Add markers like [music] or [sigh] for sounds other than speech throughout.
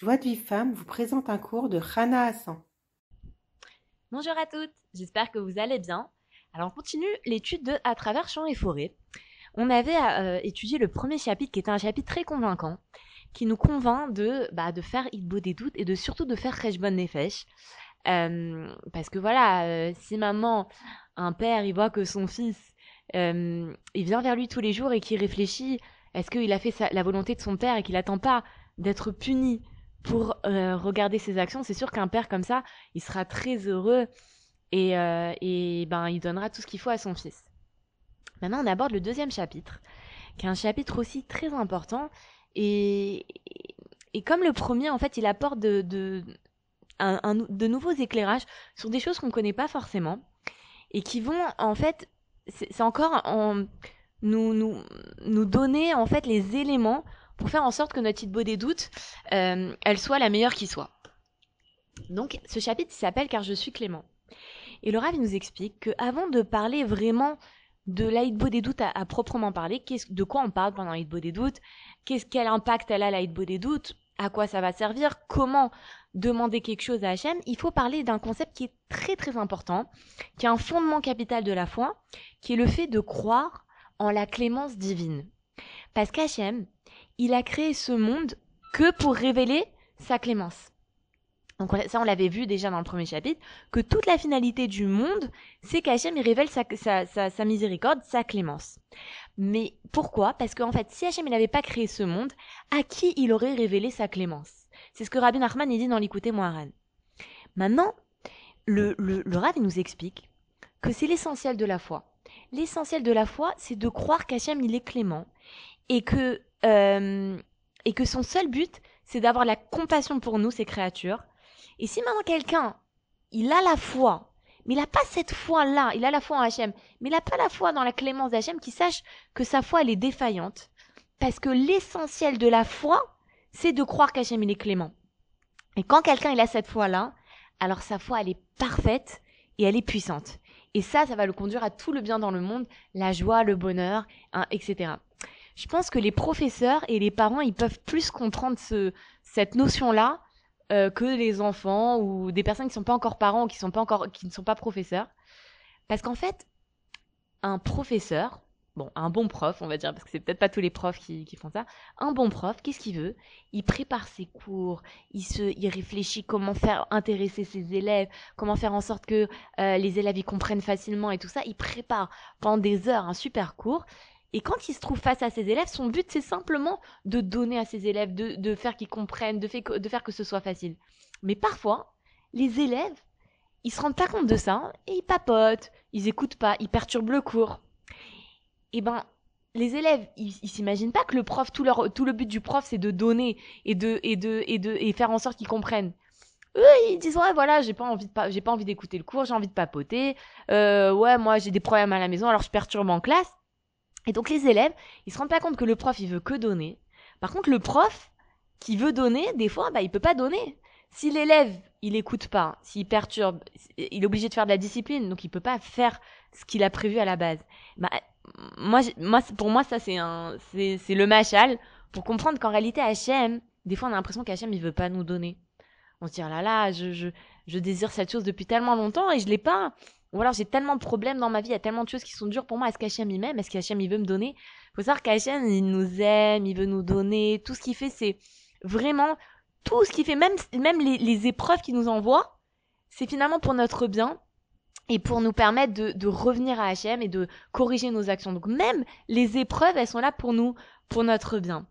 Joie de vie femme vous présente un cours de Rana Hassan. Bonjour à toutes, j'espère que vous allez bien. Alors on continue l'étude de À travers champs et forêts. On avait euh, étudié le premier chapitre qui était un chapitre très convaincant, qui nous convainc de, bah, de faire des doutes et de surtout de faire Rejbon Nefesh. Euh, parce que voilà, euh, si maman, un père, il voit que son fils, euh, il vient vers lui tous les jours et qu'il réfléchit, est-ce qu'il a fait la volonté de son père et qu'il n'attend pas d'être puni pour regarder ses actions, c'est sûr qu'un père comme ça, il sera très heureux et, et ben il donnera tout ce qu'il faut à son fils. Maintenant, on aborde le deuxième chapitre, qui est un chapitre aussi très important et, et comme le premier, en fait, il apporte de, de, nouveaux éclairages sur des choses qu'on ne connaît pas forcément et qui vont, en fait, c'est encore en, nous, nous, nous donner, en fait, les éléments pour faire en sorte que notre beau des doutes, euh, elle soit la meilleure qui soit. Donc, ce chapitre s'appelle Car je suis Clément. Et le il nous explique que avant de parler vraiment de l'Aïdbo des doutes à, proprement parler, de quoi on parle pendant l'Aïdbo des doutes, qu'est-ce quel impact elle a l'Aïdbo des doutes, à quoi ça va servir, comment demander quelque chose à Hachem, il faut parler d'un concept qui est très très important, qui est un fondement capital de la foi, qui est le fait de croire en la clémence divine. Parce qu'Hachem, il a créé ce monde que pour révéler sa clémence. Donc ça, on l'avait vu déjà dans le premier chapitre, que toute la finalité du monde, c'est qu'Hachem, révèle sa, miséricorde, sa clémence. Mais pourquoi? Parce qu'en fait, si Hachem, n'avait pas créé ce monde, à qui il aurait révélé sa clémence? C'est ce que Rabbi Nachman, dit dans l'écouter Moharan. Maintenant, le, le, nous explique que c'est l'essentiel de la foi. L'essentiel de la foi, c'est de croire qu'Hachem, il est clément, et que, euh, et que son seul but, c'est d'avoir la compassion pour nous, ses créatures, et si maintenant quelqu'un, il a la foi, mais il n'a pas cette foi-là, il a la foi en Hachem, mais il n'a pas la foi dans la clémence d'Hachem, qu'il sache que sa foi, elle est défaillante. Parce que l'essentiel de la foi, c'est de croire qu'Hachem, il est clément. Et quand quelqu'un, il a cette foi-là, alors sa foi, elle est parfaite et elle est puissante. Et ça, ça va le conduire à tout le bien dans le monde, la joie, le bonheur, hein, etc. Je pense que les professeurs et les parents, ils peuvent plus comprendre ce, cette notion-là euh, que les enfants ou des personnes qui sont pas encore parents ou qui sont pas encore qui ne sont pas professeurs parce qu'en fait un professeur bon un bon prof on va dire parce que c'est peut-être pas tous les profs qui, font ça un bon prof qu'est-ce qu'il veut? Il prépare ses cours il se il réfléchit comment faire intéresser ses élèves comment faire en sorte que euh, les élèves y comprennent facilement et tout ça il prépare pendant des heures un super cours et quand il se trouve face à ses élèves, son but c'est simplement de donner à ses élèves, de, faire qu'ils comprennent, de faire que ce soit facile. Mais parfois, les élèves, ils se rendent pas compte de ça et ils papotent, ils écoutent pas, ils perturbent le cours. Eh ben, les élèves, ils, s'imaginent pas que le prof, tout, leur, tout le but du prof, c'est de donner et de, et de, et de, et faire en sorte qu'ils comprennent. Eux, ils disent ouais voilà j'ai pas envie j'ai pas envie d'écouter le cours j'ai envie de papoter euh, ouais moi j'ai des problèmes à la maison alors je perturbe en classe et donc les élèves, ils se rendent pas compte que le prof, il veut que donner. Par contre, le prof qui veut donner, des fois, bah, il peut pas donner. Si l'élève, il écoute pas, s'il perturbe, il est obligé de faire de la discipline, donc il peut pas faire ce qu'il a prévu à la base. Bah, moi, moi, pour moi, ça, c'est un, c'est, le machal pour comprendre qu'en réalité, HM, des fois, on a l'impression qu'HM, il veut pas nous donner. On se dit, ah là là, je, désire cette chose depuis tellement longtemps et je l'ai pas. Ou alors j'ai tellement de problèmes dans ma vie, il y a tellement de choses qui sont dures pour moi. Est-ce qu'Hachem il m'aime? Est-ce qu'Hachem il veut me donner? Faut savoir qu'Hachem il nous aime, il veut nous donner. Tout ce qu'il fait, c'est vraiment tout ce qu'il fait, même même les, les épreuves qu'il nous envoie, c'est finalement pour notre bien et pour nous permettre de, de revenir à Hachem et de corriger nos actions. Donc même les épreuves, elles sont là pour nous, pour notre bien.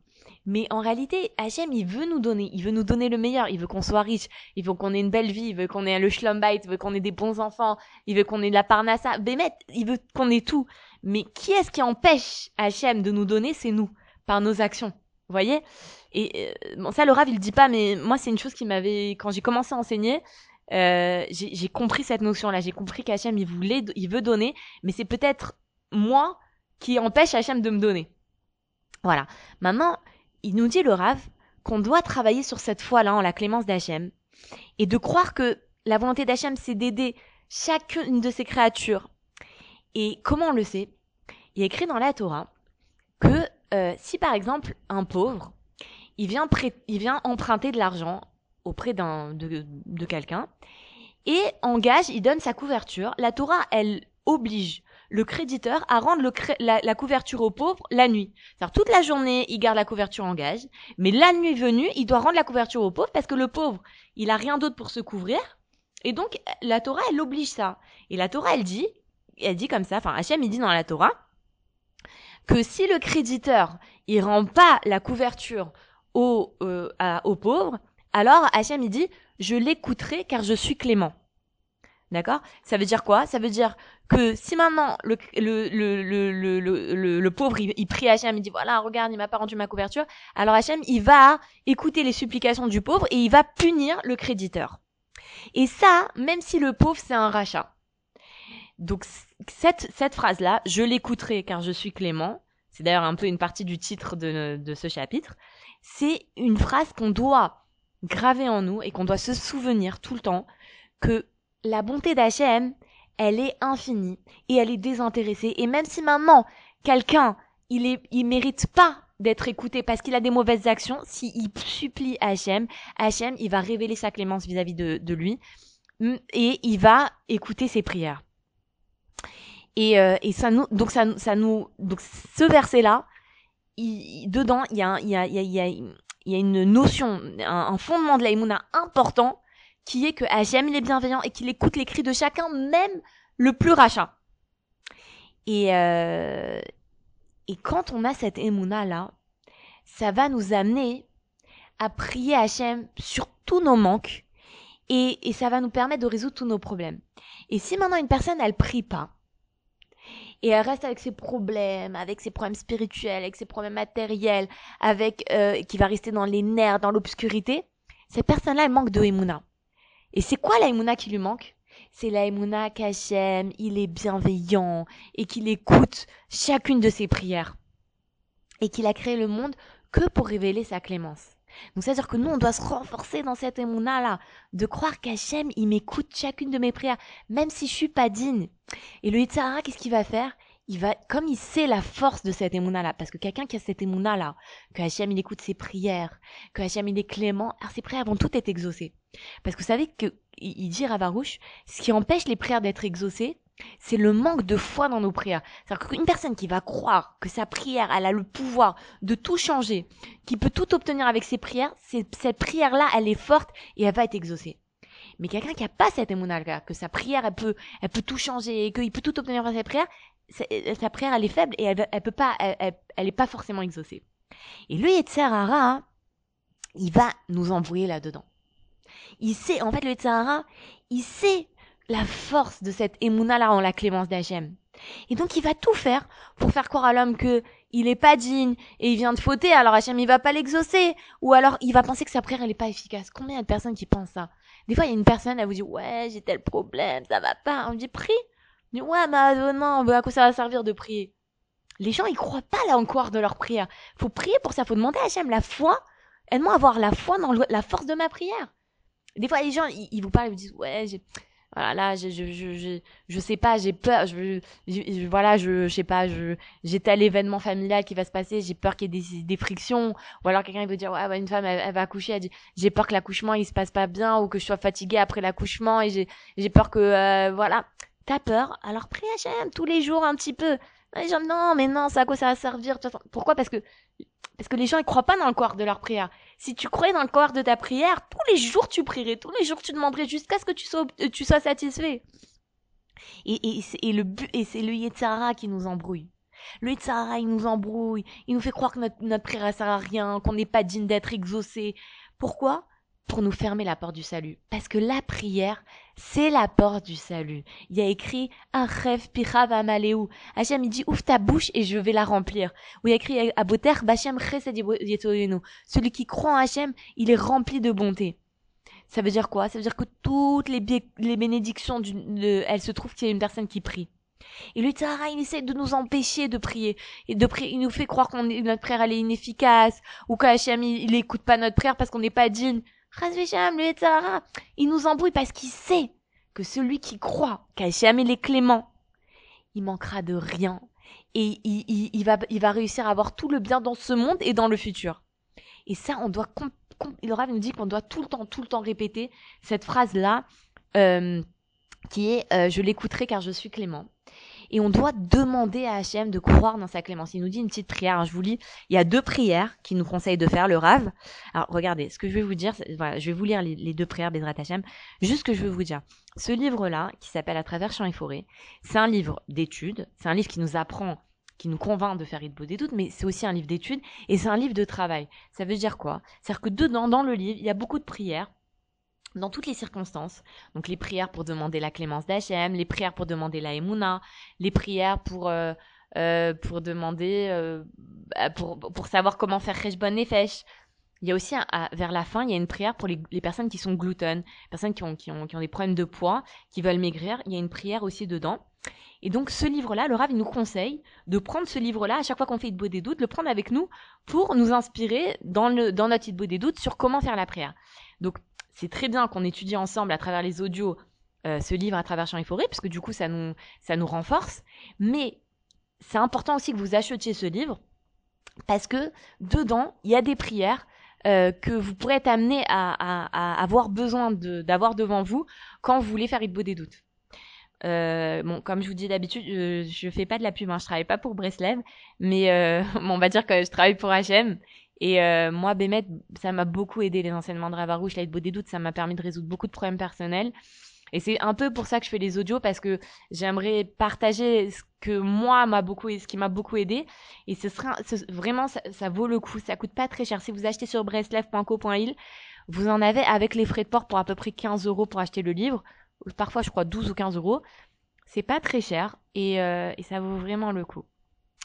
Mais en réalité, Hachem, il veut nous donner, il veut nous donner le meilleur, il veut qu'on soit riche, il veut qu'on ait une belle vie, il veut qu'on ait le schlumbite, il veut qu'on ait des bons enfants, il veut qu'on ait de la parnassa, Bémet, il veut qu'on ait tout. Mais qui est-ce qui empêche Hachem de nous donner? C'est nous, par nos actions. Vous voyez? Et euh, bon, ça, le Rav, il le dit pas, mais moi, c'est une chose qui m'avait, quand j'ai commencé à enseigner, euh, j'ai compris cette notion-là. J'ai compris qu'Hachem, il voulait, il veut donner, mais c'est peut-être moi qui empêche Hachem de me donner. Voilà. Maintenant, il nous dit le Rav qu'on doit travailler sur cette foi-là en la clémence d'Hachem et de croire que la volonté d'Hachem c'est d'aider chacune de ses créatures. Et comment on le sait? Il est écrit dans la Torah que euh, si par exemple un pauvre il vient, il vient emprunter de l'argent auprès d'un, de, quelqu'un et engage, il donne sa couverture. La Torah, elle oblige le créditeur à rendre la, couverture au pauvre la nuit. cest toute la journée, il garde la couverture en gage, mais la nuit venue, il doit rendre la couverture au pauvre parce que le pauvre, il a rien d'autre pour se couvrir. Et donc, la Torah, elle oblige ça. Et la Torah, elle dit, elle dit comme ça, enfin, Hachem, il dit dans la Torah, que si le créditeur, il rend pas la couverture au, euh, au pauvre, alors Hachem, il dit, je l'écouterai car je suis clément. D'accord? Ça veut dire quoi? Ça veut dire que si maintenant le, le, le, le, le, pauvre, il, prie Hachem, il dit voilà, regarde, il m'a pas rendu ma couverture, alors Hachem, il va écouter les supplications du pauvre et il va punir le créditeur. Et ça, même si le pauvre, c'est un rachat. Donc cette, cette phrase-là, je l'écouterai car je suis clément, c'est d'ailleurs un peu une partie du titre de, de ce chapitre, c'est une phrase qu'on doit graver en nous et qu'on doit se souvenir tout le temps que la bonté d'Hachem, elle est infinie et elle est désintéressée. Et même si maintenant, quelqu'un, il est, il mérite pas d'être écouté parce qu'il a des mauvaises actions, s'il supplie Hachem, Hachem, il va révéler sa clémence vis-à-vis de, de, lui mm, et il va écouter ses prières. Et, euh, et ça nous, donc ça, ça nous, donc ce verset-là, dedans, il y a, il y a, il y a, il y a une notion, un, fondement de la important qui est que Hachem il est bienveillant et qu'il écoute les cris de chacun, même le plus rachat. Et, euh, et quand on a cette émouna là, ça va nous amener à prier Hachem sur tous nos manques et, et ça va nous permettre de résoudre tous nos problèmes. Et si maintenant une personne elle prie pas et elle reste avec ses problèmes, avec ses problèmes spirituels, avec ses problèmes matériels, avec euh, qui va rester dans les nerfs, dans l'obscurité, cette personne-là elle manque de émouna. Et c'est quoi la qui lui manque? C'est la qu'Hachem, il est bienveillant et qu'il écoute chacune de ses prières. Et qu'il a créé le monde que pour révéler sa clémence. Donc c'est-à-dire que nous, on doit se renforcer dans cette émouna-là, de croire qu'Hachem, il m'écoute chacune de mes prières, même si je suis pas digne. Et le Yitzhara, qu'est-ce qu'il va faire? Il va, comme il sait la force de cette émouna-là, parce que quelqu'un qui a cette émouna-là, que Hachem, il écoute ses prières, que Hachem, il est clément, alors ses prières vont toutes être exaucées. Parce que vous savez que, il dit Ravarouche, ce qui empêche les prières d'être exaucées, c'est le manque de foi dans nos prières. C'est-à-dire qu'une personne qui va croire que sa prière, elle a le pouvoir de tout changer, qui peut tout obtenir avec ses prières, cette prière-là, elle est forte et elle va être exaucée. Mais quelqu'un qui a pas cette émouna que sa prière, elle peut, elle peut tout changer, qu'il peut tout obtenir avec ses prières, euh, sa prière elle est faible et elle, elle peut pas elle, elle, est pas forcément exaucée. Et lui Yetzirara, hein, il va nous embrouiller là-dedans. Il sait en fait le Yetzirara, il sait la force de cette émouna là en la clémence d'Hachem. Et donc il va tout faire pour faire croire à l'homme que il est pas digne et il vient de fauter alors Hachem il va pas l'exaucer ou alors il va penser que sa prière elle est pas efficace. Combien de personnes qui pensent ça? Des fois il y a une personne elle vous dit ouais, j'ai tel problème, ça va pas. On dit prie ouais, mais euh, non, à quoi ça va servir de prier? Les gens, ils croient pas là encore de leur prière. Faut prier pour ça, faut demander à Hachem la foi. Aide-moi à avoir la foi dans la force de ma prière. Des fois, les gens, ils, vous parlent, ils vous disent, ouais, j'ai, voilà, là, je, je, je, je, sais pas, j'ai peur, je, je, voilà, je, je sais pas, je, j'ai tel événement familial qui va se passer, j'ai peur qu'il y ait des, des frictions, ou alors quelqu'un il veut dire, ouais, ouais une femme, elle, va accoucher, elle dit, j'ai peur que l'accouchement il se passe pas bien, ou que je sois fatiguée après l'accouchement, et j'ai, j'ai peur que, euh, voilà, T'as peur? Alors prie Hachem tous les jours un petit peu. Les gens, non, mais non, ça à quoi ça va servir? Pourquoi? Parce que parce que les gens ils croient pas dans le corps de leur prière. Si tu croyais dans le corps de ta prière, tous les jours tu prierais, tous les jours tu demanderais jusqu'à ce que tu sois sois satisfait. Et, et, et le et c'est le Yetzara qui nous embrouille. Le Yetzara, il nous embrouille, il nous fait croire que notre, notre prière sert à rien, qu'on n'est pas digne d'être exaucé. Pourquoi? Pour nous fermer la porte du salut. Parce que la prière, c'est la porte du salut. Il y a écrit rêve pirav amaleu. Hachem, il dit ouvre ta bouche et je vais la remplir. Ou il y a écrit aboter bachem Celui qui croit en Hachem, il est rempli de bonté. Ça veut dire quoi? Ça veut dire que toutes les, bénédictions, du, elles se trouvent qu'il y a une personne qui prie. Et lui, Tahara, il essaie de nous empêcher de prier. Et de prier, il nous fait croire qu'on notre prière, elle est inefficace. Ou qu'Hachem, il, il écoute pas notre prière parce qu'on n'est pas digne il nous embrouille parce qu'il sait que celui qui croit qu'Hachem il est clément, il manquera de rien et il, va, il réussir à avoir tout le bien dans ce monde et dans le futur. Et ça, on doit, Rav nous dit qu'on doit tout le temps, tout le temps répéter cette phrase-là, euh, qui est euh, Je l'écouterai car je suis clément. Et on doit demander à Hachem de croire dans sa clémence. Il nous dit une petite prière. Hein, je vous lis. Il y a deux prières qu'il nous conseille de faire, le Rav. Alors, regardez, ce que je vais vous dire, je vais vous lire les, deux prières Bezrat Hachem. Juste ce que je veux vous dire. Ce livre-là, qui s'appelle À travers champs et forêts, c'est un livre d'études. C'est un livre qui nous apprend qui nous convainc de faire Beau des doutes, mais c'est aussi un livre d'études et c'est un livre de travail. Ça veut dire quoi? C'est-à-dire que dedans, dans le livre, il y a beaucoup de prières dans toutes les circonstances. Donc les prières pour demander la clémence d'Hachem, les prières pour demander la Emouna, les prières pour euh, euh, pour demander euh, bah, pour pour savoir comment faire Rejbon Nefesh. Il y a aussi vers la fin, il y a une prière pour les, les personnes qui sont gluten, personnes qui ont, qui ont qui ont des problèmes de poids, qui veulent maigrir. Il y a une prière aussi dedans. Et donc ce livre-là, le Rav, il nous conseille de prendre ce livre-là à chaque fois qu'on fait beau des doutes, le prendre avec nous pour nous inspirer dans, le, dans notre beau des doutes sur comment faire la prière. Donc c'est très bien qu'on étudie ensemble à travers les audios euh, ce livre à travers Champs et parce que du coup, ça nous, ça nous renforce. Mais c'est important aussi que vous achetiez ce livre, parce que dedans, il y a des prières euh, que vous pourrez être amené à, avoir besoin d'avoir devant vous quand vous voulez faire beau des doutes. Euh, comme je vous dis d'habitude, je, je fais pas de la pub, hein, je travaille pas pour Breslev, mais [laughs] on va dire que je travaille pour HM et euh, moi, Bémet, ça m'a beaucoup aidé les enseignements de Ravarouche, l'aide beau des doutes, ça m'a permis de résoudre beaucoup de problèmes personnels. Et c'est un peu pour ça que je fais les audios parce que j'aimerais partager ce que moi m'a beaucoup, ce qui m'a beaucoup aidé. Et ce sera vraiment, ça, vaut le coup. Ça coûte pas très cher. Si vous achetez sur breslev.co.il, vous en avez avec les frais de port pour à peu près 15 euros pour acheter le livre. Parfois, je crois 12 ou 15 euros. C'est pas très cher et, euh, et ça vaut vraiment le coup.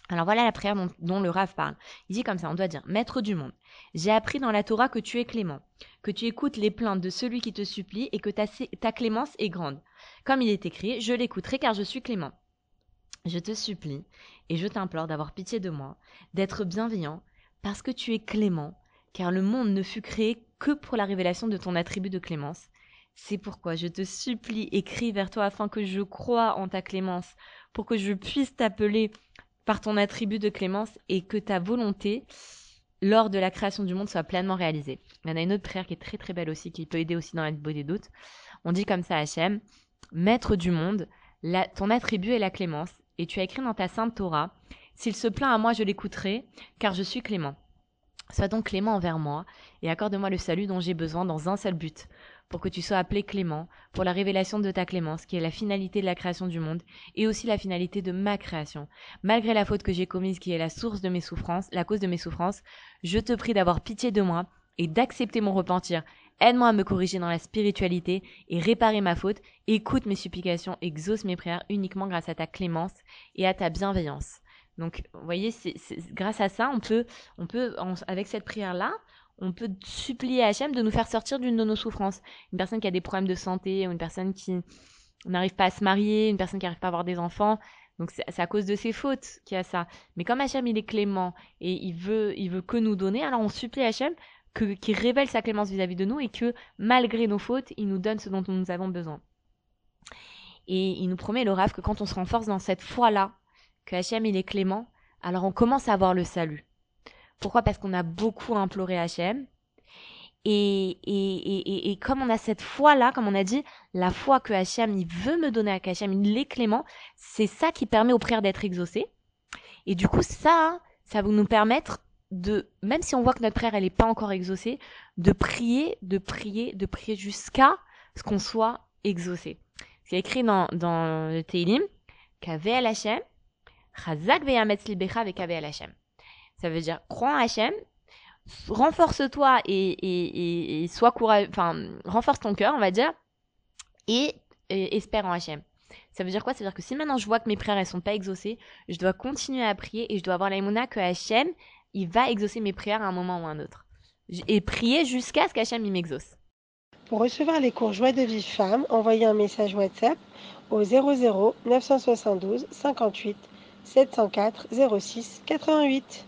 Alors voilà la prière dont, le Rav parle. Il dit comme ça, on doit dire, Maître du monde, j'ai appris dans la Torah que tu es clément, que tu écoutes les plaintes de celui qui te supplie et que ta, clémence est grande. Comme il est écrit, je l'écouterai car je suis clément. Je te supplie et je t'implore d'avoir pitié de moi, d'être bienveillant, parce que tu es clément, car le monde ne fut créé que pour la révélation de ton attribut de clémence. C'est pourquoi je te supplie, écris vers toi afin que je croie en ta clémence, pour que je puisse t'appeler par ton attribut de clémence et que ta volonté lors de la création du monde soit pleinement réalisée. Il y en a une autre prière qui est très très belle aussi, qui peut aider aussi dans la beauté des doutes. On dit comme ça à Hachem, Maître du monde, ton attribut est la clémence, et tu as écrit dans ta sainte Torah, S'il se plaint à moi, je l'écouterai, car je suis clément. Sois donc clément envers moi, et accorde-moi le salut dont j'ai besoin dans un seul but, pour que tu sois appelé clément, pour la révélation de ta clémence, qui est la finalité de la création du monde, et aussi la finalité de ma création. Malgré la faute que j'ai commise, qui est la source de mes souffrances, la cause de mes souffrances, je te prie d'avoir pitié de moi et d'accepter mon repentir. Aide-moi à me corriger dans la spiritualité et réparer ma faute. Écoute mes supplications, exauce mes prières uniquement grâce à ta clémence et à ta bienveillance. Donc, vous voyez, grâce à ça, on peut, on peut, avec cette prière-là, on peut supplier Hachem de nous faire sortir d'une de nos souffrances. Une personne qui a des problèmes de santé, une personne qui n'arrive pas à se marier, une personne qui n'arrive pas à avoir des enfants. Donc c'est à cause de ses fautes qu'il y a ça. Mais comme Hachem il est clément et il veut, que nous donner, alors on supplie Hachem qu'il révèle sa clémence vis-à-vis de nous et que malgré nos fautes, il nous donne ce dont nous avons besoin. Et il nous promet, le que quand on se renforce dans cette foi-là, que Hachem il est clément, alors on commence à avoir le salut. Pourquoi? Parce qu'on a beaucoup imploré Hachem. Et, et, et, comme on a cette foi-là, comme on a dit, la foi que Hachem il veut me donner, à Hachem il est clément, c'est ça qui permet aux prières d'être exaucées. Et du coup, ça, ça va nous permettre de, même si on voit que notre prière elle n'est pas encore exaucée, de prier, de prier, de prier jusqu'à ce qu'on soit exaucé. C'est écrit dans, dans le Teilim, Kavel Hachem, Chazak veyametz libecha Hachem. Ça veut dire crois en Hachem, renforce-toi et, sois courageux, enfin, renforce ton cœur, on va dire, et, espère en Hachem. Ça veut dire quoi? Ça veut dire que si maintenant je vois que mes prières elles sont pas exaucées, je dois continuer à prier et je dois avoir l'aïmouna que Hachem, il va exaucer mes prières à un moment ou à un autre. Et prier jusqu'à ce qu'Hachem il m'exauce. Pour recevoir les cours Joie de vie femme, envoyez un message WhatsApp au 00 972 58 704 06 88.